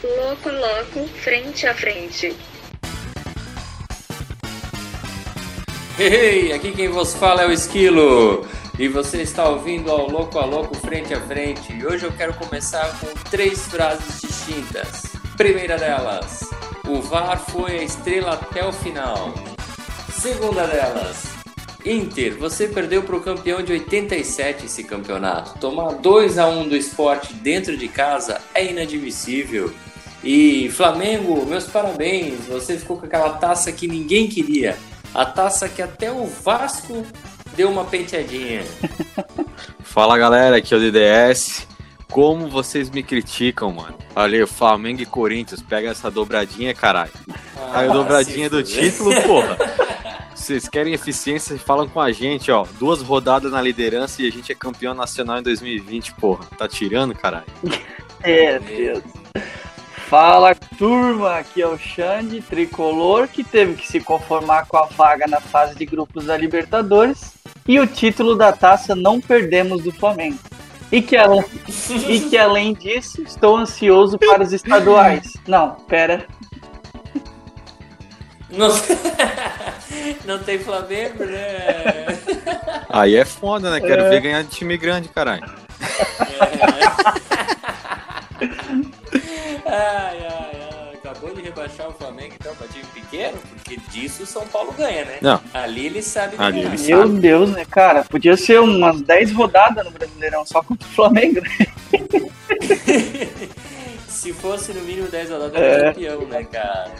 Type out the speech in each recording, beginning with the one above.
Loco Loco, frente a frente. Hey, aqui quem vos fala é o Esquilo. E você está ouvindo ao Louco a Louco Frente a Frente. E hoje eu quero começar com três frases distintas. Primeira delas, o VAR foi a estrela até o final. Segunda delas, Inter, você perdeu para o campeão de 87 esse campeonato. Tomar 2 a 1 do esporte dentro de casa é inadmissível. E Flamengo, meus parabéns, você ficou com aquela taça que ninguém queria. A taça que até o Vasco deu uma penteadinha. Fala galera, aqui é o DDS. Como vocês me criticam, mano. Olha aí, Flamengo e Corinthians, pega essa dobradinha, caralho. Ah, a dobradinha do título, porra. Vocês querem eficiência, falam com a gente, ó. Duas rodadas na liderança e a gente é campeão nacional em 2020, porra. Tá tirando, caralho? É, Deus. Fala turma, aqui é o Xande, tricolor, que teve que se conformar com a vaga na fase de grupos da Libertadores e o título da taça não perdemos do Flamengo. E que, além, e que além disso, estou ansioso para os estaduais. Não, pera. Não, não tem Flamengo, né? Aí é foda, né? Quero é. ver ganhar de time grande, caralho. É. Ai, ai, ai. Acabou de rebaixar o Flamengo então pra time pequeno, porque disso o São Paulo ganha, né? Não. Ali ele sabe Ali ganhar. ele Meu sabe. Deus, né, cara? Podia ser umas 10 rodadas no Brasileirão só contra o Flamengo, né? Se fosse no mínimo 10 rodadas, era É. campeão, né, cara?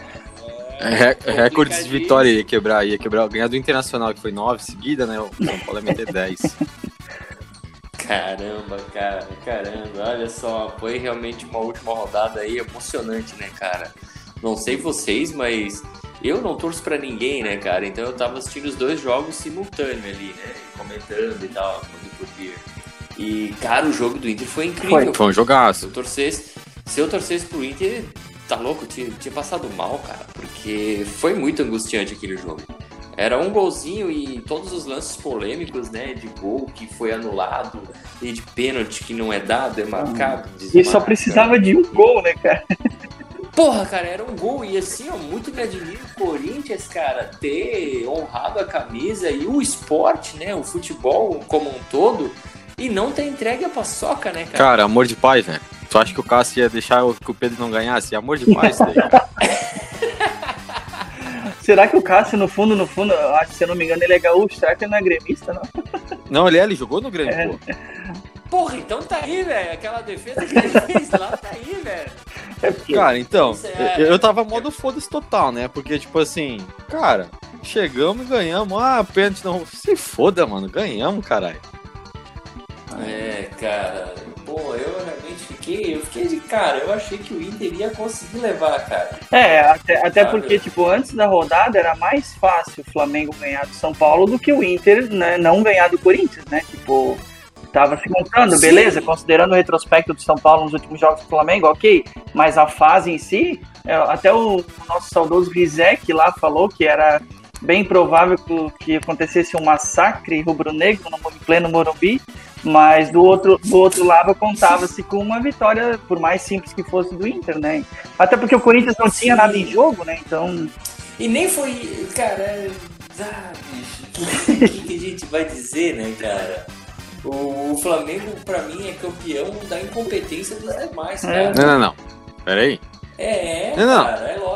É, re- recordes de vitória ia quebrar, ia quebrar. Ganhar do Internacional, que foi 9 seguida, né? O São Paulo ia meter 10. Caramba, cara, caramba. Olha só, foi realmente uma última rodada aí emocionante, né, cara? Não sei vocês, mas eu não torço pra ninguém, né, cara? Então eu tava assistindo os dois jogos simultâneo ali, né? Comentando e tal, quando podia. E, cara, o jogo do Inter foi incrível. Foi um Se jogaço. eu torcesse, se eu torcesse pro Inter, tá louco, tinha, tinha passado mal, cara, porque foi muito angustiante aquele jogo. Era um golzinho e todos os lances polêmicos, né, de gol que foi anulado e de pênalti que não é dado, é marcado. E só precisava de um gol, né, cara? Porra, cara, era um gol e assim, ó, muito me admiro o Corinthians, cara, ter honrado a camisa e o esporte, né, o futebol como um todo e não ter entregue a paçoca, né, cara? Cara, amor de pai, velho. Tu acha que o Cássio ia deixar o- que o Pedro não ganhasse? Amor de pai, isso daí. cara. Será que o Cássio, no fundo, no fundo, eu acho que se eu não me engano, ele é gaúcho? Será que ele não é gremista, não? Não, ele é, ele jogou no Grêmio, É. pô. Porra, então tá aí, velho. Aquela defesa que ele fez lá tá aí, velho. É porque... Cara, então, é- eu, eu tava modo foda-se total, né? Porque, tipo assim, cara, chegamos e ganhamos. Ah, pênalti não. Se foda, mano, ganhamos, caralho. É, cara. Pô, eu fiquei. Eu fiquei de cara. Eu achei que o Inter ia conseguir levar, cara. É, até, até Sabe? porque, tipo, antes da rodada era mais fácil o Flamengo ganhar do São Paulo do que o Inter né, não ganhar do Corinthians, né? Tipo, tava se contando, Sim. beleza, considerando o retrospecto do São Paulo nos últimos jogos do Flamengo, ok, mas a fase em si, é, até o nosso saudoso Rizek lá falou que era bem provável que, acontecesse um massacre rubro-negro no pleno Morumbi, mas do outro, do outro lado contava-se com uma vitória, por mais simples que fosse, do Inter, né? Até porque o Corinthians não tinha nada em jogo, né? Então, E nem foi. Cara. é- Ah, bicho. O que, que a gente vai dizer, né, cara? O, o Flamengo, pra mim, é campeão da incompetência dos demais, cara. Não, não, não. Pera aí. É, é, Não, não. cara. É lógico é.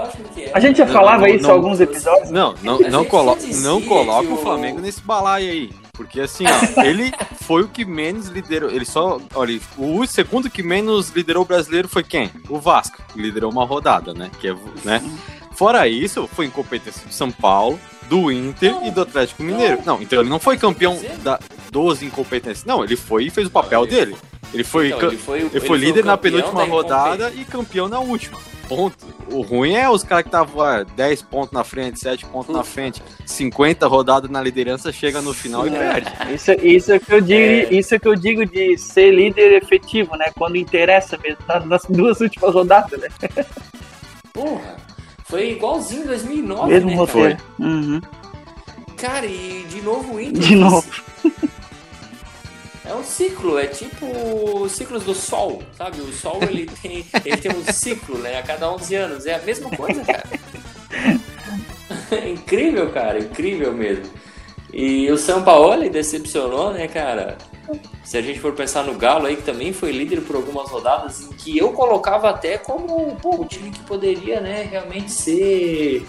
A gente já Não, falava não, isso em não. alguns episódios. Não, não, não, colo não coloca o o- Flamengo nesse balaio aí. Porque assim, ó, ele foi o que menos liderou. Ele só. Olha, o segundo que menos liderou o brasileiro foi quem? O Vasco, que liderou uma rodada, né? Que é, né? Fora isso, foi incompetência do São Paulo, do Inter Não. e do Atlético Mineiro. Não, então ele não foi campeão da, dos incompetências. Não, ele foi e fez o papel Ele dele. Ele foi, Então, ca- ele foi, ele foi líder na penúltima da rodada e campeão na última. Ponto. O ruim é os caras que estavam ah, 10 pontos na frente, 7 pontos na frente, 50 rodadas na liderança, chega no final e perde. Isso, isso, é que eu digo, É. isso é que eu digo de ser líder efetivo, né? Quando interessa mesmo, na- nas duas últimas rodadas, né? Porra, foi igualzinho em 2009, Mesmo né, roteiro. cara? Uhum. Cara, e de novo o Inter. De novo. Um ciclo, é tipo os ciclos do Sol, sabe? O Sol ele tem, ele tem um ciclo, né? A cada 11 anos. É a mesma coisa, cara. incrível, cara, incrível mesmo. E o São Paulo decepcionou, né, cara? Se a gente for pensar no Galo aí, que também foi líder por algumas rodadas, em que eu colocava até como pô, o time que poderia, né, realmente ser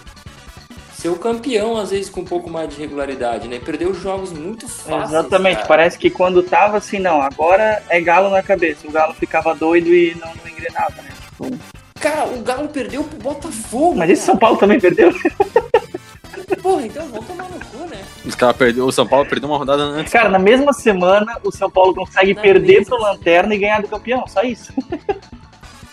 ser o campeão, às vezes com um pouco mais de regularidade, né? Perdeu jogos muito fáceis. Exatamente, cara. parece que quando tava assim, não, agora é Galo na cabeça. O Galo ficava doido e não, não engrenava, né? Tipo, Cara, o Galo perdeu pro Botafogo. mas esse São Paulo também perdeu. Porra, então vamos tomar no cu, né? Os caras perdeu, o São Paulo perdeu uma rodada antes. Cara, na mesma semana o São Paulo consegue Na perder mesma pro Lanterna e ganhar do campeão, só isso.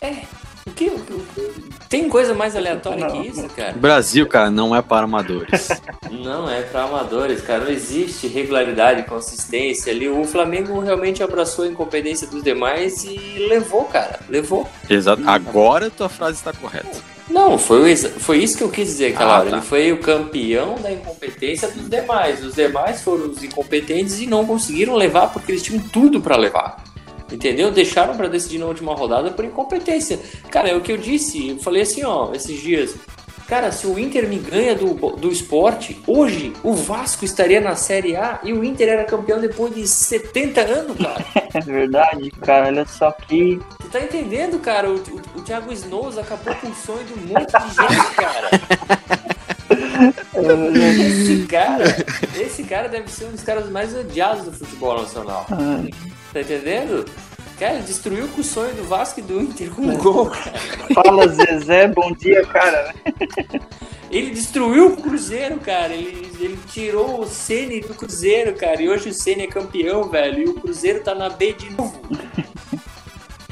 É. O que, o que- tem coisa mais aleatória Não. que isso, cara? Brasil, cara, não é para amadores. Não é pra amadores, cara. Não existe regularidade, consistência ali. O Flamengo realmente abraçou a incompetência dos demais e levou, cara. Levou. Exato. Agora tua frase está correta. Não, foi, foi isso que eu quis dizer aquela Ah, hora. tá. Ele foi o campeão da incompetência dos demais. Os demais foram os incompetentes e não conseguiram levar porque eles tinham tudo pra levar. Entendeu? Deixaram pra decidir na última rodada por incompetência. Cara, é o que eu disse. Eu falei assim, ó, esses dias. Cara, se o Inter me ganha do, do esporte, hoje o Vasco estaria na Série A e o Inter era campeão depois de 70 anos, cara. É verdade, cara. Olha só que. Tu tá entendendo, cara? O, o, o Thiago Snows acabou com o sonho de um monte de gente, cara. Esse cara, esse cara deve ser um dos caras mais odiados do futebol nacional. ah, Tá entendendo? Cara, ele destruiu com o sonho do Vasco e do Inter com um gol, cara. Fala Zezé, bom dia, cara. Ele destruiu o Cruzeiro, cara. Ele, ele tirou o Ceni do Cruzeiro, cara. E hoje o Ceni é campeão, velho. E o Cruzeiro tá na B de novo.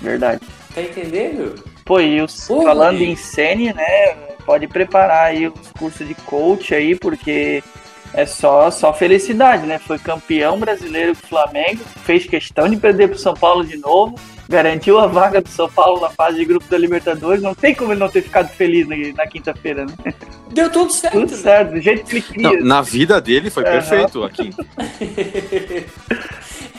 Verdade. Tá entendendo? Pô, e os, Porra, falando em Sene, né? Pode preparar aí os cursos de coach aí, porque é só, só felicidade, né? Foi campeão brasileiro do Flamengo, fez questão de perder pro São Paulo de novo, garantiu a vaga do São Paulo na fase de grupo da Libertadores. Não tem como ele não ter ficado feliz na, na quinta-feira, né? Deu tudo certo. Tudo né? certo, do jeito que ele Não, queria. na vida dele foi Aham. perfeito aqui.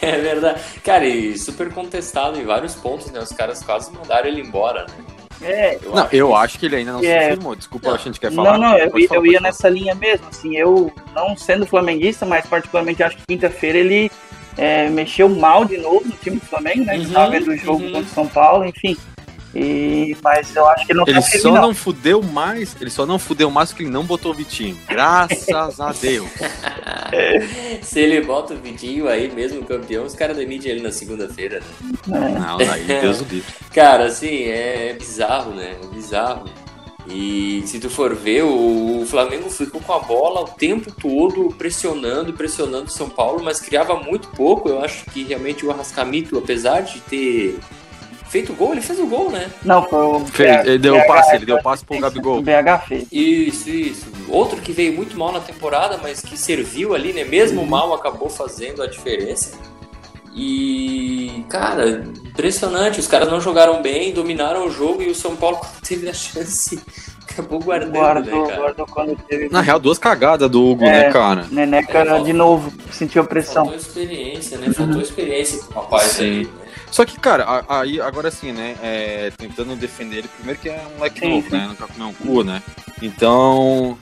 É verdade. Cara, e super contestado em vários pontos, né? Os caras quase mandaram ele embora, né? É, Eu Não, acho eu que- acho que ele ainda não É. se firmou. Desculpa, Não. a gente quer falar. Não, não, eu, eu ia falar. nessa linha mesmo. Assim, eu, não sendo flamenguista, mas particularmente acho que quinta-feira ele é, mexeu mal de novo no time do Flamengo, né? Uhum, Uhum, tava vendo o jogo uhum. contra o São Paulo, enfim. E, mas eu acho que ele não Ele só não. não fudeu mais, ele só não fudeu mais porque ele não botou o Vitinho. Graças a Deus. Se ele bota o Vitinho aí, mesmo campeão, os caras demitem ele na segunda-feira, né? Não, aí Deus o livre. Cara, assim, é bizarro, né? É bizarro. E se tu for ver, o Flamengo ficou com a bola o tempo todo pressionando, pressionando o São Paulo, mas criava muito pouco. Eu acho que realmente o Arrascamito, apesar de ter feito gol, ele fez o gol, né? Não, foi o Fez, ele deu o passe, ele deu o passe pro O Gabigol. BH fez. Isso, isso. Outro que veio muito mal na temporada, mas que serviu ali, né? Mesmo mal, acabou fazendo a diferença. E, cara, impressionante. Os caras não jogaram bem, dominaram o jogo e o São Paulo, quando teve a chance, acabou guardando, Guardou, né, cara? guardou quando teve. Na real, duas cagadas do Hugo, É. né, cara? Neneca É, de novo, sentiu a pressão. Faltou experiência, né? Faltou experiência pro rapaz Sim. aí. né? Só que, cara, aí agora sim, né? é, tentando defender ele, primeiro que é um moleque Sim, novo, sim. né? Nunca comeu um cu, né? Então.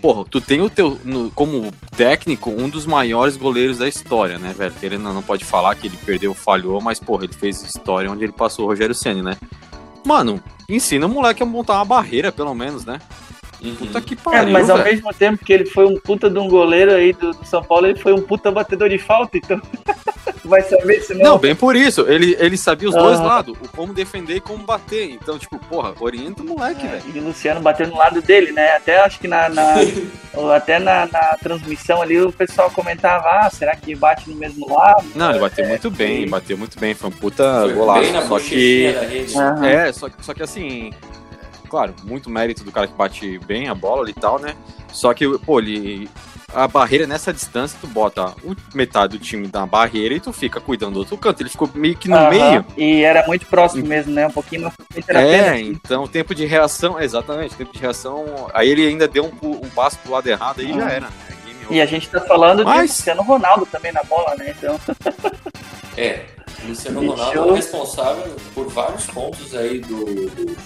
Porra, tu tem o teu. no- como técnico, um dos maiores goleiros da história, né, velho? Ele não, não pode falar que ele perdeu, falhou, mas, porra, ele fez história onde ele passou o Rogério Senna, né? Mano, ensina o moleque a montar uma barreira, pelo menos, né? Puta que É, pariu, mas ao velho. mesmo tempo que ele foi um puta de um goleiro aí do, do São Paulo, ele foi um puta batedor de falta, então. Vai saber se Não, bem por isso. Ele, ele sabia os dois lados, o como defender e como bater. Então, tipo, porra, orienta o moleque, velho. E o Luciano bateu no lado dele, né? Até acho que na, na- até na, na transmissão ali o pessoal comentava, ah, será que bate no mesmo lado? Não, ele bateu É, muito bem, bateu muito bem. Foi um puta Foi golaço. bem na Só que. da rede. Aham. É, só, só que assim. Claro, muito mérito do cara que bate bem a bola ali e tal, né? Só que, pô, ele. A barreira nessa distância, tu bota o- metade do time na barreira e tu fica cuidando do outro canto. Ele ficou meio que no meio. E era muito próximo mesmo, né? Um pouquinho mais É, então o tempo de reação, exatamente, tempo de reação. Aí ele ainda deu um, um passo pro lado errado, aí já Ah. era, né? E a gente tá falando de Mas- Cristiano Ronaldo também na bola, né? Então, É, o Luciano Deixou- Ronaldo é o responsável por vários pontos aí do, do,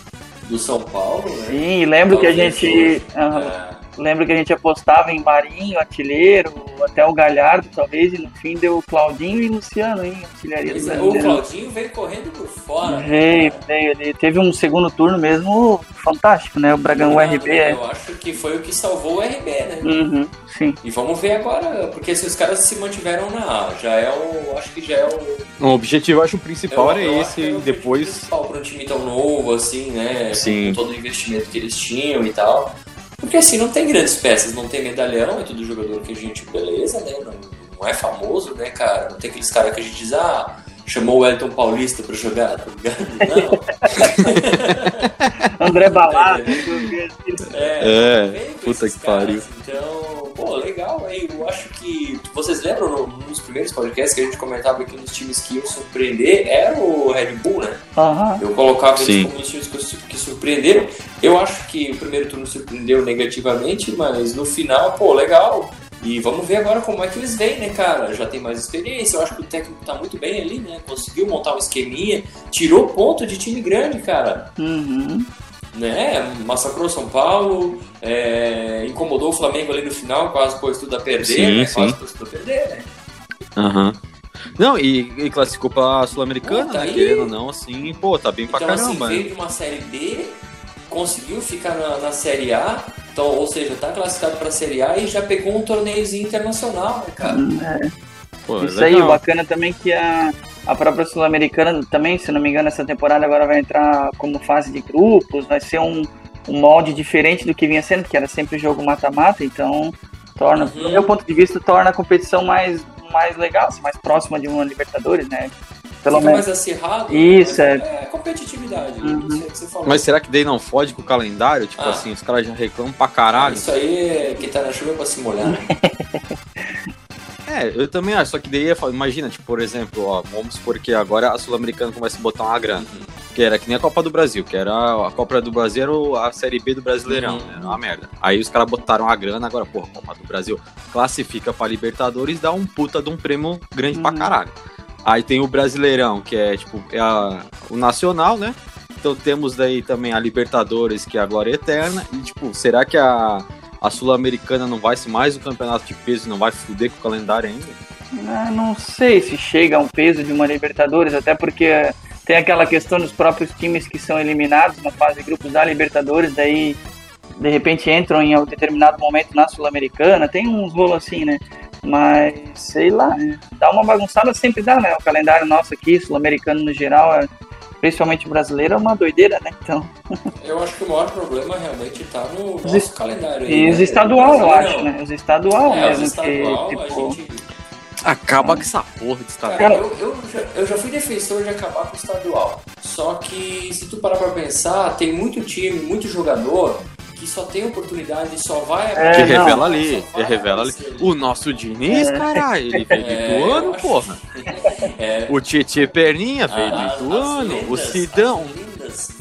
do São Paulo, né? sim, lembro que a gente. aham, É, Lembro que a gente apostava em Marinho, Artilheiro, até o Galhardo, talvez, e no fim deu Claudinho e Luciano, hein? Artilharia do pois é, o. Claudinho veio correndo por fora. né, Veio, veio. Ele teve um segundo turno mesmo fantástico, né? O Bragão Não, RB é. Eu acho que foi o que salvou o RB, né? Uhum, sim. E vamos ver agora, porque se os caras se mantiveram na A, já é o. Acho que já é o. O objetivo, eu acho, o principal eu- era eu acho esse, que é o e depois. principal para um time tão novo, assim, né? Sim. Com todo o investimento que eles tinham e tal. Porque assim, não tem grandes peças, não tem medalhão, é tudo jogador que a gente, beleza, né? Não, não é famoso, né, cara? Não tem aqueles caras que a gente diz, ah, chamou o Elton Paulista pra jogar, tá ligado? Não. André Balada. É, vem com puta esses que pariu. caras, Então, pô, legal aí. Eu acho que. Vocês lembram no- nos primeiros podcasts que a gente comentava que um dos times que iam surpreender era o Red Bull, né? Aham. Eu colocava Sim. eles como os times que, que surpreenderam. Eu acho que o primeiro turno surpreendeu negativamente, mas no final, pô, legal. E vamos ver agora como é que eles vêm, né, cara? Já tem mais experiência. Eu acho que o técnico tá muito bem ali, né? Conseguiu montar um esqueminha, tirou ponto de time grande, cara Uhum. né? Massacrou São Paulo, é, incomodou o Flamengo ali no final, quase pôs tudo a perder, Sim, né? sim. Quase pôs tudo a perder, né? Aham. Não, e, e classificou pra Sul-Americana, tá né? aí. Querendo ou não, assim, pô, tá bem pra Então, assim, caramba. veio né? de uma Série B, conseguiu ficar na, na Série A, então, ou seja, tá classificado pra Série A e já pegou um torneiozinho internacional, né, cara? Pô, é Isso aí, legal. o bacana também que a, a própria Sul-Americana também, se não me engano, essa temporada agora vai entrar como fase de grupos, vai ser um, um molde diferente do que vinha sendo, que era sempre jogo mata-mata, então torna, do Uhum. meu ponto de vista, torna a competição mais, mais legal, assim, mais próxima de uma Libertadores, né? Pelo Fica menos. mais acirrado. Isso, né? é. É competitividade, Uhum. isso aí que você falou. Mas será que daí não fode com o calendário? Tipo Ah. assim, os caras já reclamam pra caralho. Isso aí, é quem tá na chuva é pra se molhar. né? É, eu também acho, só que daí, imagina, tipo, por exemplo, ó, vamos supor que agora a Sul-Americana começa a botar uma grana. Que era que nem a Copa do Brasil, que era a Copa do Brasil era a Série B do Brasileirão, Uhum. Era uma merda. Aí os caras botaram a grana, agora, porra, Copa do Brasil classifica pra Libertadores, dá um puta de um prêmio grande pra Uhum. caralho. Aí tem o Brasileirão, que é tipo é a- o Nacional, né? Então temos daí também a Libertadores, que é a Glória Eterna. E tipo, será que a, a Sul-Americana não vai ser mais um campeonato de peso e não vai fuder com o calendário ainda? Ah, não sei se chega a um peso de uma Libertadores, até porque tem aquela questão dos próprios times que são eliminados na fase de grupos da Libertadores, daí de repente entram em um determinado momento na Sul-Americana, tem uns rolos assim, né? Mas sei lá, né? dá uma bagunçada sempre dá, né? O calendário nosso aqui, sul-americano no geral, é- principalmente brasileiro, é uma doideira, né? Então, Eu acho que o maior problema realmente tá no Os nosso est- calendário. aí, e os né? estadual, eu acho, né? Os estadual É, os mesmo, estadual, que, a tipo, gente... Acaba com essa porra de estado. Cara, eu, eu, já, eu já fui defensor de acabar com o estadual. Só que, se tu parar pra pensar, tem muito time, muito jogador que só tem oportunidade e só vai... É, que não. revela ali, que revela ali. O nosso Diniz, caralho, ele veio do É, Ituano, eu acho- porra. É, O Tietê Perninha veio do as Ituano. O lendas-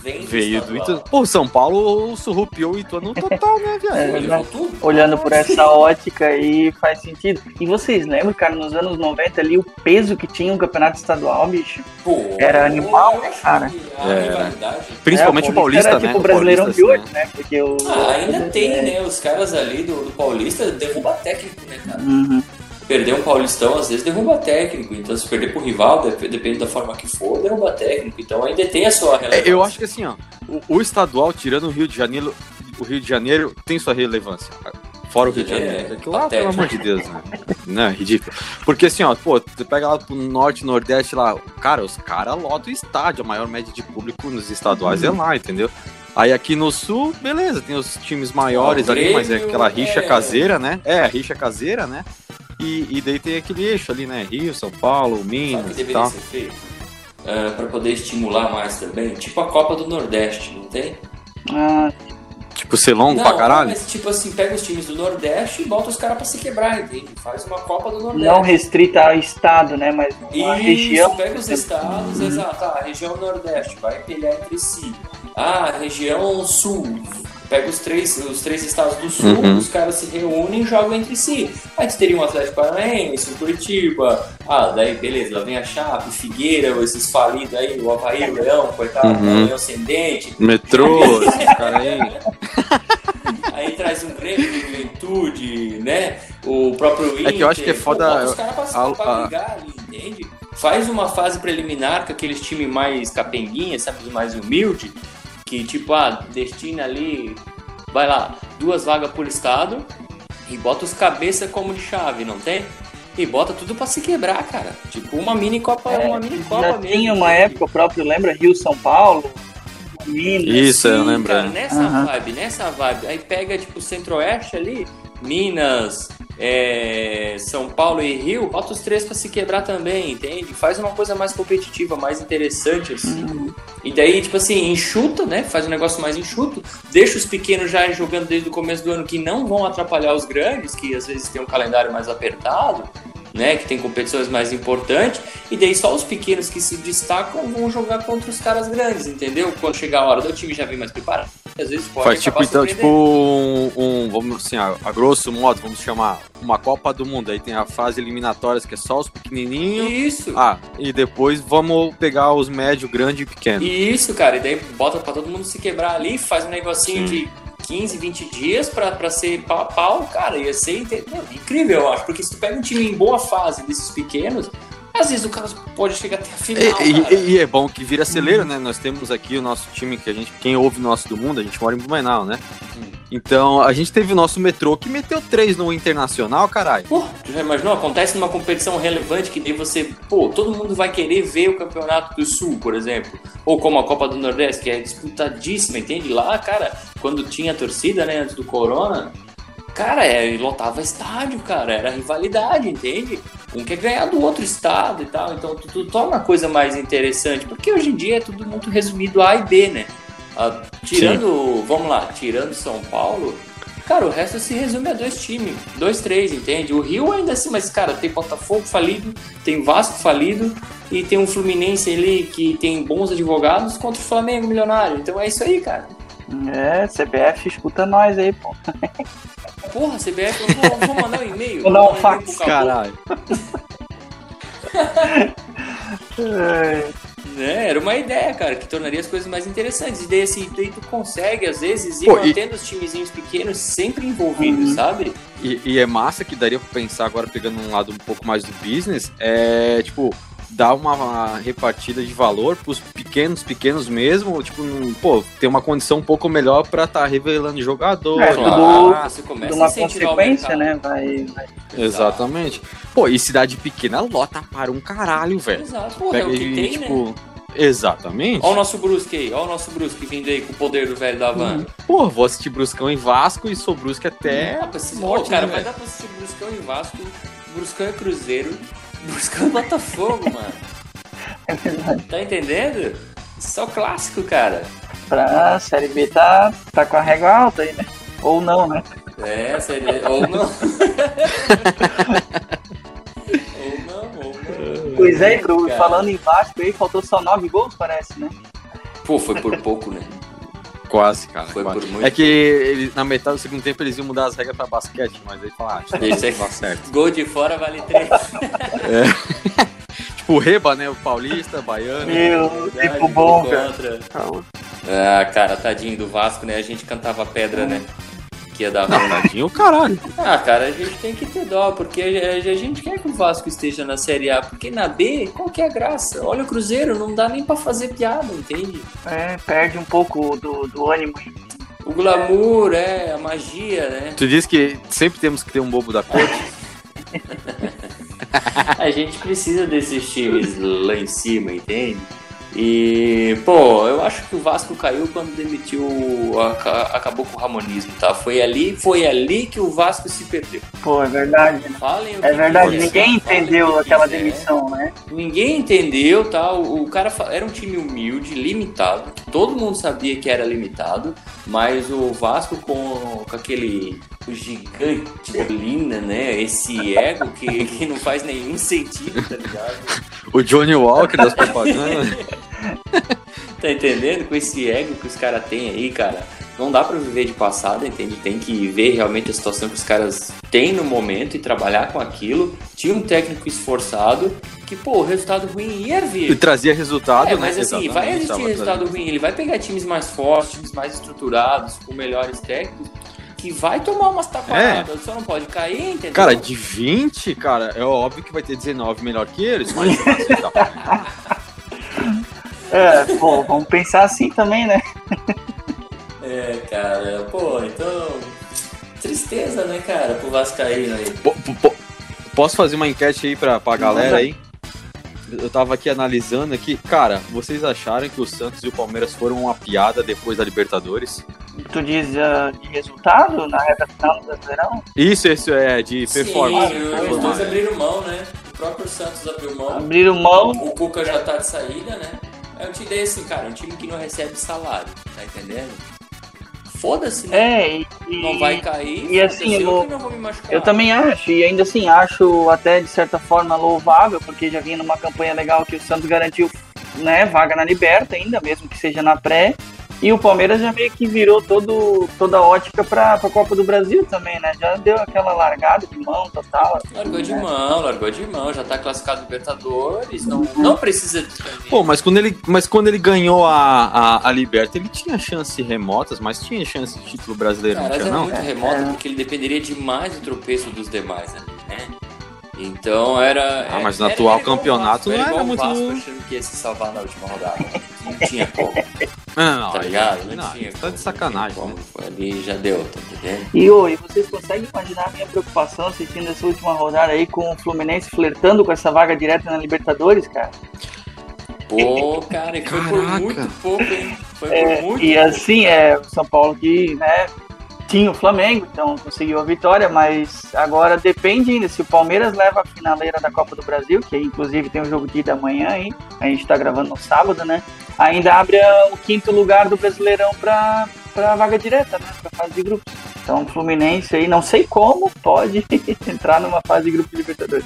Vêm veio do. Ituano. Pô, São Paulo surrupiou o Ituano total, né, viado? tudo. olhando por essa ótica aí faz sentido. E vocês lembram, cara, nos anos 90 ali, o peso que tinha um campeonato estadual, bicho? Pô, Era animal, né, cara? É. Principalmente É, o Paulista, era né? tipo o O Brasileirão de hoje, assim, né? Porque o. Ah, ainda tem, é. né? Os caras ali do, do Paulista derruba técnico, né, cara? Uhum. Perder um Paulistão, às vezes, derruba técnico. Então, se perder pro rival, dep- depende da forma que for, derruba técnico. Então, ainda tem a sua É, relevância. eu acho que assim, ó, o, o estadual, tirando o Rio de Janeiro, o Rio de Janeiro tem sua relevância. Fora o Rio de É, Janeiro. Aquilo lá, patético. pelo amor de Deus, né? Não, é ridículo. Porque assim, ó, pô, você pega lá pro norte, nordeste lá, cara, os caras lotam o estádio, a maior média de público nos estaduais é lá, entendeu? Aí aqui no sul, beleza, tem os times maiores ali, mas é aquela rixa é. caseira, né? É, a rixa caseira, né? E, e daí tem aquele eixo ali, né? Rio, São Paulo, Sabe o que Minas deveria ser feito? Ah, pra poder estimular mais também. Tipo a Copa do Nordeste, não tem? Ah, Tipo, ser longo não, pra caralho. mas tipo assim, pega os times do Nordeste e bota os caras pra se quebrar, entende? Faz uma Copa do Nordeste. não restrita a estado, né? Mas uma Isso, região. pega os estados, exato. Ah, a região Nordeste vai pelear entre si. Ah, a região Sul pega os três, os três estados do sul, Uhum. os caras se reúnem e jogam entre si. Aí você teria um Atlético Paranaense, um Curitiba, ah, daí beleza, lá vem a Chape, Figueira, esses falidos aí, o Havaí, o Leão, coitado, Uhum. o Leão Ascendente. Metrô, esses caras aí. Aí traz um Grêmio de Juventude, né? O próprio Inter. É que eu acho que é foda os caras pra, pra brigar ali, entende? Faz uma fase preliminar com aqueles times mais capenguinha, sabe? Os mais humilde, que tipo, ah, destina ali, vai lá, duas vagas por estado e bota os cabeça como de chave, não tem? E bota tudo pra se quebrar, cara. Tipo uma mini Copa, É, uma mini Copa Já mesmo. tinha uma época, o próprio lembra Rio São Paulo, Minas. Isso, eu Sim, lembro. cara, é. nessa Aham. vibe, nessa vibe. Aí pega, tipo, o Centro-Oeste ali, Minas, é, São Paulo e Rio, bota os três pra se quebrar também, entende? Faz uma coisa mais competitiva, mais interessante, assim. Uhum. E daí, tipo assim, enxuta, né? Faz um negócio mais enxuto, deixa os pequenos já jogando desde o começo do ano que não vão atrapalhar os grandes, que às vezes tem um calendário mais apertado, né? Que tem competições mais importantes, e daí só os pequenos que se destacam vão jogar contra os caras grandes, entendeu? Quando chegar a hora do time já vem mais preparado. Às vezes pode Faz tipo, então, tipo um, um- vamos assim, a, a grosso modo, vamos chamar uma Copa do Mundo. Aí tem a fase eliminatórias que é só os pequenininhos. Isso. Ah, e depois vamos pegar os médio, grande e pequeno. Isso, cara, e daí bota pra todo mundo se quebrar ali, faz um negocinho Sim. de 15, 20 dias pra, pra ser pau a pau, cara, ia ser não, incrível, eu acho, porque se tu pega um time em boa fase desses pequenos, às vezes o cara pode chegar até a final, E, e- e é bom que vira celeiro, né? Nós temos aqui o nosso time que a gente, quem ouve nosso do mundo, a gente mora em Blumenau, né? Hum. Então a gente teve o nosso metrô que meteu três no internacional, caralho. Pô, tu já imaginou? Acontece numa competição relevante que daí você, pô, todo mundo vai querer ver o Campeonato do Sul, por exemplo. Ou como a Copa do Nordeste, que é disputadíssima, entende? Lá, cara, quando tinha torcida, né, antes do Corona, cara, é, lotava estádio, cara, era rivalidade, entende? Um quer ganhar do outro estado e tal, então tu, tu torna a coisa mais interessante, porque hoje em dia é tudo muito resumido A e B, né? Ah, tirando, vamos lá, tirando São Paulo, Cara, o resto se resume a dois times, dois, três, entende? O Rio ainda assim, mas, cara, tem Botafogo falido, tem Vasco falido e tem um Fluminense ali que tem bons advogados contra o Flamengo milionário. Então é isso aí, cara. É, CBF, escuta nós aí, pô. Porra, CBF, eu vou, vou mandar um e-mail. Vou dar um fax. Caralho. É? Era uma ideia, cara, que tornaria as coisas mais interessantes. E daí, assim, daí tu consegue, às vezes, ir Pô, e- mantendo os timezinhos pequenos sempre envolvidos, Uhum. sabe? E, e é massa que daria pra pensar agora, pegando um lado um pouco mais do business, é tipo, dar uma, repartida de valor pros pequenos, pequenos mesmo, tipo, num- pô, ter uma condição um pouco melhor pra estar revelando jogador. É, tá? tudo- você começa de uma consequência, né? Vai, vai. Exatamente. Pô, e cidade pequena lota para um caralho, velho. Exato, porra, é Pega o que e, tem, né? tipo. Exatamente. Olha o nosso Brusque aí, olha o nosso Brusque vindo aí com o poder do velho da Havana. Pô, vou assistir Bruscão em Vasco e sou Brusque até. Dá pra assistir- morte, Ô, cara, né, velho? dá pra assistir Bruscão e Vasco, Bruscão e Cruzeiro, E Botafogo, mano. É verdade. Tá entendendo? O clássico, cara. Pra Série B tá, tá com a régua alta aí, né? Ou não, né? É, sério, ou não. ou não, ou não. Pois é, Cara. falando em Vasco aí, faltou só nove gols, parece, né? Pô, foi por pouco, né? Quase, cara. Foi quase. por muito. É que ele, na metade do segundo tempo eles iam mudar as regras pra basquete, mas aí falaram, ah, Isso aí. certo. Gol de fora vale três. Tipo, o Reba, né? O paulista, baiano. Meu, Verdade, tempo bom, cara. contra. Ah, cara, tadinho do Vasco, né? A gente cantava pedra, né? Que ia dar ruim. Tadinho, o caralho. Ah, cara, a gente tem que ter dó, porque a a gente quer que o Vasco esteja na Série A, porque na B, qual que é a graça? Olha o Cruzeiro, não dá nem pra fazer piada, entende? É, perde um pouco do, do ânimo. O glamour, é, a magia, né? Tu diz que sempre temos que ter um bobo da corte. A gente precisa desses times lá em cima, entende? E, pô, eu acho que o Vasco caiu quando demitiu, aca- acabou com o Ramonismo, tá? Foi ali, foi ali que o Vasco se perdeu. Pô, é verdade. né? Falem É verdade, quiser, ninguém entendeu que aquela quiser. demissão, né? Ninguém entendeu, tá? O, o cara era um time humilde, limitado, que todo mundo sabia que era limitado, mas o Vasco com, com aquele o gigante da Lina, né? Esse ego que, que não faz nenhum sentido, tá ligado? O Johnny Walker das propagandas. Tá entendendo? Com esse ego que os caras têm aí, cara. não dá pra viver de passada, entende? Tem que ver realmente a situação que os caras têm no momento e trabalhar com aquilo. Tinha um técnico esforçado que, pô, o resultado ruim ia E vir. trazia resultado, É, né? mas assim, vai existir resultado trazendo. ruim. Ele vai pegar times mais fortes, times mais estruturados, com melhores técnicos, que vai tomar umas taquaradas. Só não pode cair, entendeu? É. Cara, de 20, cara, é óbvio que vai ter 19 melhor que eles, mas assim, tá. É, pô, vamos pensar assim também, né? É, cara, pô, então. Tristeza, né, cara, pro Vascaíno aí. Po- po- po- Posso fazer uma enquete aí pra, pra galera aí? Eu tava aqui analisando aqui. Cara, vocês acharam que o Santos e o Palmeiras foram uma piada depois da Libertadores? Tu diz ah, de resultado na reta final do Brasileirão? Isso, isso é de performance. Sim, os dois abriram mão, né? O próprio Santos abriu mão. Abriram mão. O Cuca já tá de saída, né? É um time desse, cara, um time que não recebe salário, tá entendendo? Foda-se, né? É, e, Não vai cair. e assim, eu- que não vou me machucar. Eu também acho, e ainda assim, acho até de certa forma louvável, porque já vinha numa campanha legal que o Santos garantiu né, vaga na Liberta ainda, mesmo que seja na pré. E o Palmeiras já meio que virou todo, toda a ótica pra, pra Copa do Brasil também, né? Já deu aquela largada de mão total. Largou de mão, largou de mão, já tá classificado no Libertadores, não, não precisa de Pô, mas quando ele, mas quando ele ganhou a, a, a Liberta, ele tinha chance remotas, mas tinha chance de título brasileiro, não Cara, tinha era não? muito remota porque ele dependeria demais do tropeço dos demais ali, né? Então era. Ah, mas no era- atual era campeonato Vasco, não era era igual o muito- Vasco achando que ia se salvar na última rodada. Não tinha como, Não, não, tá ligado? Não, não, tinha tá de sacanagem, né? como. Ali já deu, tá entendendo? E, e vocês conseguem imaginar a minha preocupação assistindo essa última rodada aí com o Fluminense flertando com essa vaga direta na Libertadores, cara? Pô, cara, e foi por Caraca. muito pouco, hein? Foi por É, muito e pouco. assim, é, o São Paulo que, né, tinha o Flamengo, então conseguiu a vitória, mas agora depende ainda se o Palmeiras leva a finaleira da Copa do Brasil, que inclusive tem o jogo de ida amanhã aí, a gente tá gravando no sábado, né? Ainda abre o quinto lugar do Brasileirão pra, pra vaga direta, né? Pra fase de grupos. Então o Fluminense aí, não sei como, pode entrar numa fase de grupo de Libertadores.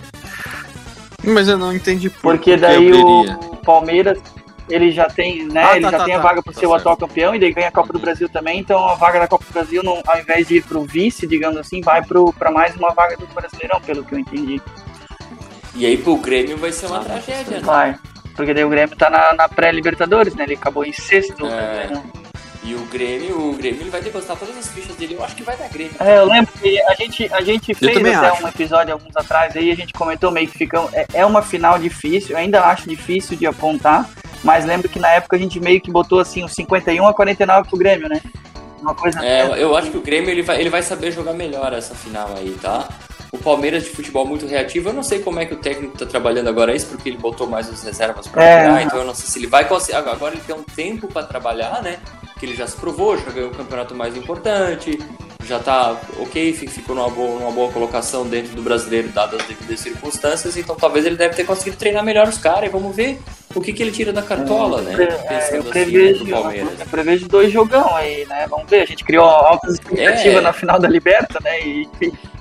Mas eu não entendi por Porque que daí o Palmeiras, ele já tem, né? Ah, ele tá, já tá, tem tá. a vaga para Tá ser o atual campeão e daí ganha a Copa do Brasil também. Então a vaga da Copa do Brasil, não, ao invés de ir pro vice, digamos assim, vai para mais uma vaga do Brasileirão, pelo que eu entendi. E aí pro Grêmio vai ser uma tragédia, né? Vai. Porque daí o Grêmio tá na, na pré-Libertadores, né? Ele acabou em sexto. do É. Brasileirão. E o Grêmio, o Grêmio ele vai depositar todas as fichas dele. Eu acho que vai dar Grêmio. É, eu lembro que a gente, a gente fez até acho. um episódio alguns atrás aí, a gente comentou meio que fica, é, é uma final difícil, eu ainda acho difícil de apontar, mas lembro que na época a gente meio que botou assim uns 51 a 49 pro Grêmio, né? Uma coisa É, eu acho que o Grêmio ele vai, ele vai saber jogar melhor essa final aí, tá? O Palmeiras de futebol muito reativo, eu não sei como é que o técnico tá trabalhando agora isso, porque ele botou mais as reservas pra É. jogar, então eu não sei se ele vai conseguir. Agora ele tem um tempo pra trabalhar, né? Que ele já se provou, já ganhou o campeonato mais importante, já tá ok, fi- ficou numa boa, numa boa colocação dentro do brasileiro, dadas as devidas circunstâncias, então talvez ele deve ter conseguido treinar melhor os caras e vamos ver o que, que ele tira da cartola, né? É, eu Pensando assim, né, prevejo, pro Palmeiras. eu prevejo dois jogão aí, né? Vamos ver, a gente criou altas expectativas É. na final da Liberta, né? E,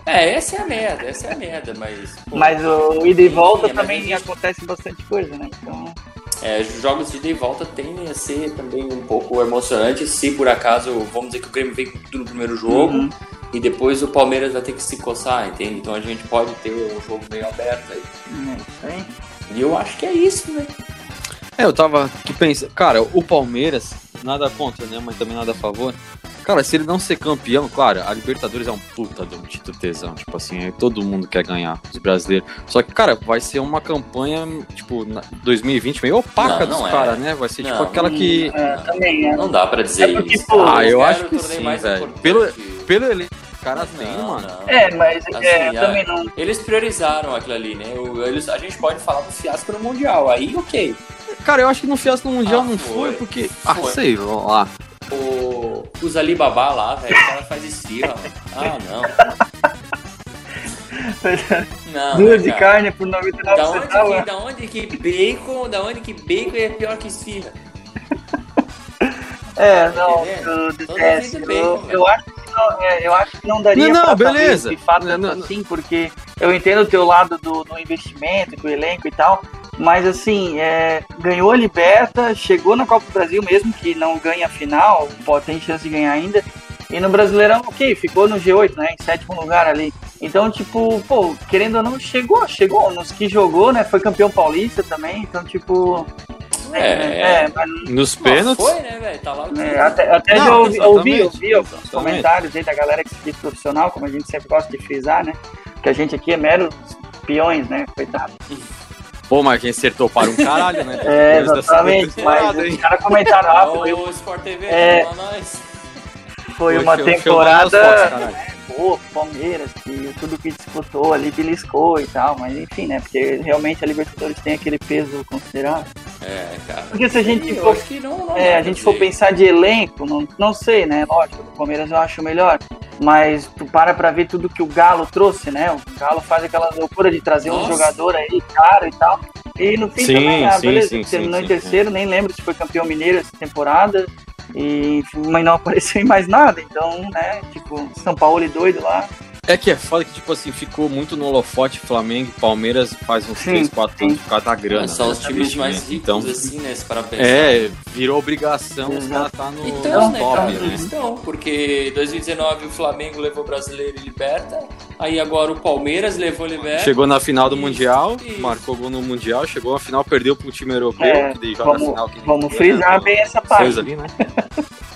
É, essa é a merda, essa é a merda, mas. pô, mas o ida e volta mas também gente- acontece bastante coisa, né? Então, É, os jogos de ida e volta tendem a ser também um pouco emocionantes se por acaso, vamos dizer que o Grêmio vem com tudo no primeiro jogo Uhum. e depois o Palmeiras vai ter que se coçar, entende? Então a gente pode ter um jogo meio aberto aí. isso aí. E eu acho que é isso, né? É, eu tava pensando. Cara, o Palmeiras, nada contra, né? Mas também nada a favor. Cara, se ele não ser campeão, claro, a Libertadores é um puta de um título tesão. Tipo assim, é- todo mundo quer ganhar, os brasileiros. Só que, cara, vai ser uma campanha, tipo, na 2020 meio opaca Não, não dos é. caras, né? Vai ser tipo Não, aquela que. É, também é. Não dá pra dizer É porque, isso. pô, Ah, eu quero acho que sim, mais velho. importante. Pelo- Pelo elenco caras Não, mano. não. É, mas Assim, é, a- também não. Eles priorizaram aquilo ali, né? O- Eles, a gente pode falar do fiasco no Mundial, aí ok. Cara, eu acho que no Fiasco no Mundial Ah, não foi. foi, porque. Ah, Foi. sei lá. O, os Alibaba lá, velho, o cara faz esfirra, mano. Ah, não. Não, Duas né, de carne por 99 Da onde, que, da onde que bacon, da onde que bacon é pior que esfirra? É, não, entendendo? eu detesto. Eu, velho. eu acho que não, é, eu acho que não daria Não, não, pra beleza. fazer de fato Não, não, assim, porque eu entendo o teu lado do, do investimento, do elenco e tal, Mas assim, é, ganhou a Liberta, chegou na Copa do Brasil mesmo, que não ganha a final, pode ter chance de ganhar ainda. E no Brasileirão, ok, ficou no G8, né? Em sétimo lugar ali. Então, tipo, pô, querendo ou não, chegou, chegou. Nos que jogou, né? Foi campeão paulista também. Então, tipo. É, mas Nos Mas pênaltis. foi, né, velho? Tá lá o É, até até Não, já ouvi, ouvi, ouvi alguns comentários aí da galera que se diz profissional, como a gente sempre gosta de frisar, né? Que a gente aqui é meros peões, né? Coitado. Pô, mas a gente acertou para um caralho, né? É, exatamente. Mas hein? os caras comentaram, ah, foi, o Sport TV, É. chama nós. Foi uma temporada. Pô, Palmeiras, que tudo que disputou ali beliscou e tal, mas enfim, né? Porque realmente a Libertadores tem aquele peso considerável. É, cara. Porque se a gente Eu for acho que não, não É, a gente for pensar de elenco, não, não sei, né? Lógico, o Palmeiras eu acho melhor. Mas tu para pra ver tudo que o Galo trouxe, né? O Galo faz aquela loucura de trazer um Nossa. jogador aí caro e tal. E no fim Sim, também, ah, sim, beleza, sim, terminou sim, em sim, terceiro, nem lembro se foi campeão mineiro essa temporada. E mas não apareceu em mais nada. Então, né, tipo, São Paulo e doido lá. É que é foda que, tipo assim, ficou muito no holofote Flamengo e Palmeiras faz uns Sim, 3, 4 sim. anos por causa da grana. São né? os times mais ricos, Então, assim, né? Se para pensar. é, virou obrigação os caras tá no Então, né, top, cara, né? então, porque 2019 o Flamengo levou o Brasileiro e Liberta, aí agora o Palmeiras levou Liberta. Chegou na final do Isso, Mundial, isso. marcou gol no Mundial, chegou na final, perdeu pro time europeu, É, que daí joga a vamos final. que vamos frisar ganha, bem essa parte. ali, né?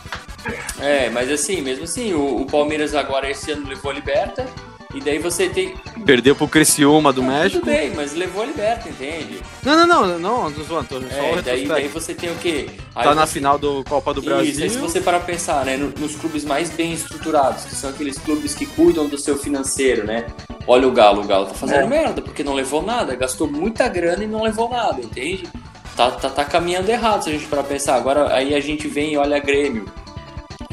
É, mas assim, mesmo assim, o, o Palmeiras agora esse ano levou a Liberta, e daí você tem. Perdeu pro Criciúma do Ah, México. Tudo bem, mas levou a Liberta, entende? Não, não, não, não, não zoando, tô É, daí, daí você tem o quê? Aí Tá na você- final do Copa do Isso, aí se Brasil. você parar pra pensar, né, no- nos clubes mais bem estruturados, que são aqueles clubes que cuidam do seu financeiro, né? Olha o Galo, o Galo tá fazendo É. merda, porque não levou nada, gastou muita grana e não levou nada, entende? Tá, tá, tá caminhando errado se a gente parar pra pensar. Agora aí a gente vem e olha Grêmio,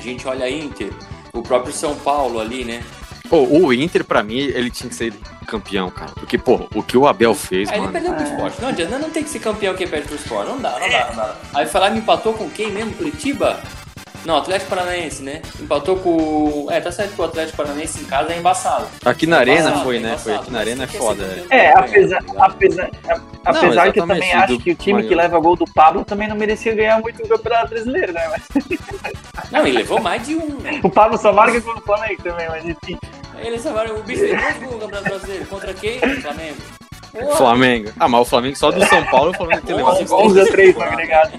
gente olha Inter, o próprio São Paulo ali, né? Pô, o Inter, pra mim, ele tinha que ser campeão, cara. Porque, pô, o que o Abel fez, Aí ele mano. perdeu pro É. esporte. Não adianta, não tem que ser campeão quem perde pro esporte. Não dá, não dá, não dá. Aí falar me empatou com quem mesmo? Curitiba? Não, Atlético Paranaense, né? Empatou com. É, tá certo que o Atlético Paranaense em casa é embaçado. Aqui na Arena embaçado, foi, né? Foi embaçado, aqui na Arena é foda. ser é. É, apesar, apesar, apesar que eu também acho do- que o time mas- que leva gol do Pablo também não merecia ganhar muito o Campeonato Brasileiro, né? Mas Não, ele levou mais de um. né? o Pablo só marca gol no Flamengo também, mas enfim. Ele salvaram o bicho fez dois gols no Campeonato Brasileiro. Contra quem? Flamengo. Pô, Flamengo. Ah, mas o Flamengo só do São Paulo, o Flamengo tem levado 11 gols. a 3 no agregado.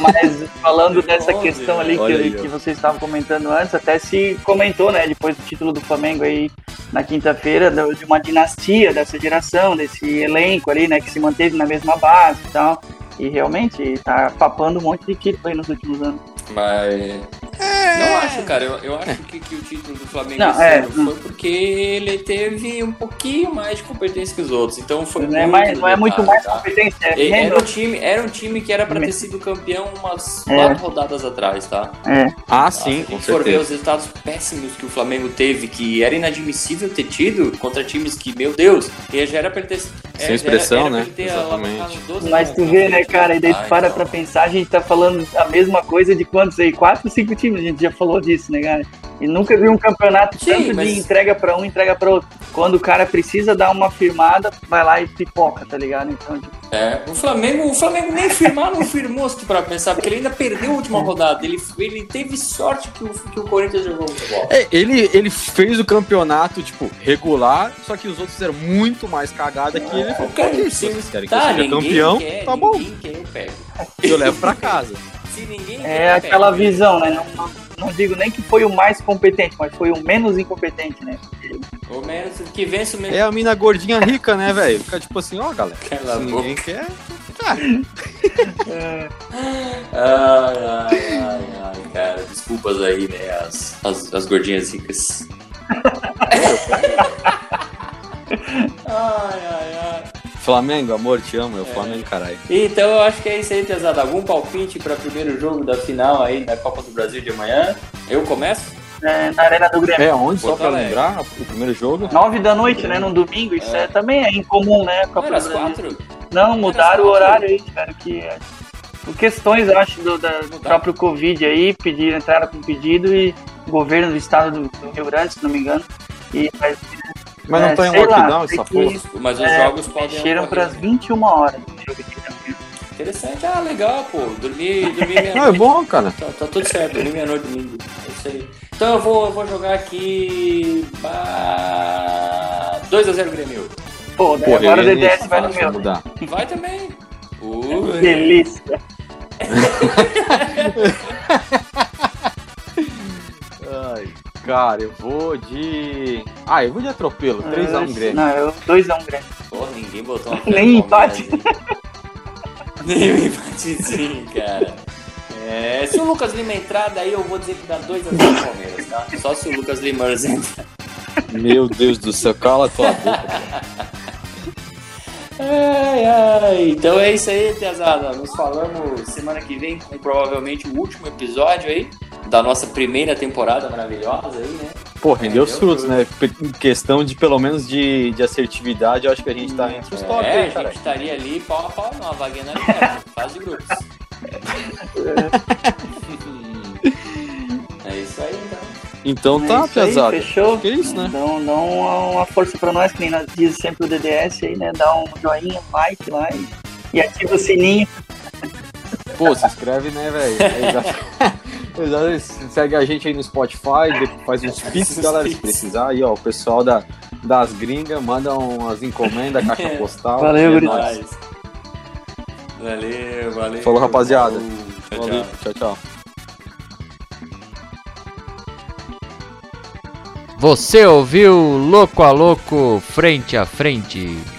Mas falando dessa 11, questão ali que, que vocês estavam comentando antes, até se comentou, né, depois do título do Flamengo aí na quinta-feira, de uma dinastia dessa geração, desse elenco ali, né, que se manteve na mesma base e tal. E realmente tá papando um monte de título aí nos últimos anos. Mas. Não acho, cara. Eu, eu acho que, que o título do Flamengo Não, é, foi porque ele teve um pouquinho mais de competência que os outros. Então foi. Não é, muito mais, não é muito mais tá? competência, é Era um, time, era um time que era pra ter sido campeão umas É. quatro rodadas atrás, tá? É, Ah, sim, Se com for ver os resultados péssimos que o Flamengo teve, que era inadmissível ter tido contra times que, meu Deus, que já era pra ele ter. é, já expressão, era, era né? Exatamente. alavancado 12 mas tu pontos vê, né, cara, e daí tu Ah, para então. pra pensar, a gente tá falando a mesma coisa de quantos aí? Quatro, cinco times, a gente já falou disso, né, cara? E nunca vi um campeonato Sim, tanto mas- de entrega pra um, entrega pra outro. Quando o cara precisa dar uma firmada, vai lá e pipoca, tá ligado? Então, tipo, É, o Flamengo, o Flamengo nem firmar não firmou, se tu para pensar, porque ele ainda perdeu a última rodada. Ele, ele teve sorte que o, que o Corinthians jogou muito bom. É, ele, ele fez o campeonato, tipo, regular, só que os outros fizeram muito mais cagada que ele. Falou, Cara, "Pô, se- vocês querem que eu tá, seja campeão? quer, tá bom, quer, eu pego. eu levo pra casa. Se ninguém quer, é aquela pego. visão, né? Não, não, digo nem que foi o mais competente, mas foi o menos incompetente, né? O menos que vence o menos. É a mina gordinha rica, né, velho? Fica tipo assim, ó, galera. Cala Se boca. ninguém quer. Ah, Ai, ai, ai, ai, cara, desculpas aí, né, as, as, as gordinhas ricas. ai, ai, ai. Flamengo, amor, te amo, é o Flamengo, caralho. Então eu acho que é isso aí, pesado. Algum palpite para primeiro jogo da final aí da Copa do Brasil de amanhã? Eu começo? É, na Arena do Grêmio. É onde? Só Porto pra Alegre. lembrar, o primeiro jogo. Nove da noite, né? Num domingo, isso é. também é incomum, né? Não Copa era do às quatro? Não, mudaram o horário aí, cara, que é, por questões, acho, do, da- do próprio Covid aí, pediram, entraram com pedido e o governo do estado do, do Rio Grande, se não me engano, e vai, Mas não É, tá em sei lá, lockdown essa porra? Mas os É, jogos podem Mexeram ocorrer, para as né? 21 horas. Interessante, ah, legal, pô. Dormir, dormir Não, é bom, cara. Tá, tá tudo certo, dormir meia-noite domingo. É isso aí. Então eu vou, eu vou jogar aqui. bah, 2x0 Grêmio. Pô, daí Porra, agora o DDS vai no meu. mudar. Vai também. Ui. Delícia. cara, eu vou de. Ah, eu vou de atropelo. 3x1 Grêmio. Não, eu 2x1 Grêmio. Porra, ninguém botou uma Nem empate. Nem um empatezinho, cara. É, se o Lucas Lima entrar, daí eu vou dizer que dá 2x0 Palmeiras, tá? Só se o Lucas Lima entrar. Meu Deus do céu, cala tua boca. Ai, ai. Então é isso aí, Piazada. Nos falamos semana que vem com provavelmente o último episódio aí da nossa primeira temporada maravilhosa aí, né? Pô, rendeu os Rendeu frutos, né? Em questão de, pelo menos, de, de assertividade, eu acho que a gente tá entre os top é, a cara. gente estaria ali pau a pau numa vaguinha na fase de grupos. Então. Então É tá, isso aí, pesado. fechou? Que isso, né? Um- dá uma, uma força pra nós, que nem nós diz sempre o DDS aí, né? Dá um joinha, um like lá e, e ativa o sininho. Pô, se inscreve, né, velho? Exato. Segue a gente aí no Spotify, faz uns pix, galera, se precisar. Aí, ó, o pessoal da, das gringas manda umas encomendas, caixa postal. Valeu, É. Valeu, valeu. Falou, rapaziada. Tchau. tchau, tchau. Você ouviu Louco a Louco Frente a Frente.